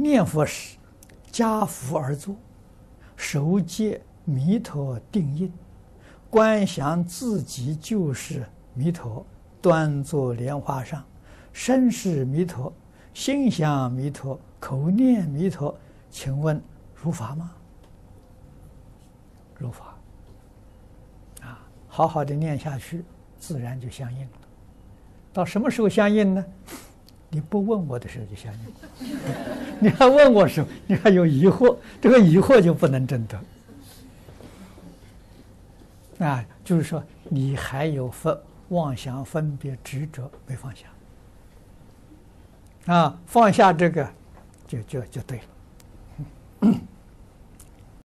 念佛时，跏趺而坐，手结弥陀定印，观想自己就是弥陀，端坐莲花上，身是弥陀，心想弥陀，口念弥陀，请问如法吗？如法。啊，好好的念下去，自然就相应了。到什么时候相应呢？你不问我的时候就相信，你还问我时候，你还有疑惑，这个疑惑就不能证得。啊，就是说你还有分妄想、分别、执着没放下，啊，放下这个就就就对了。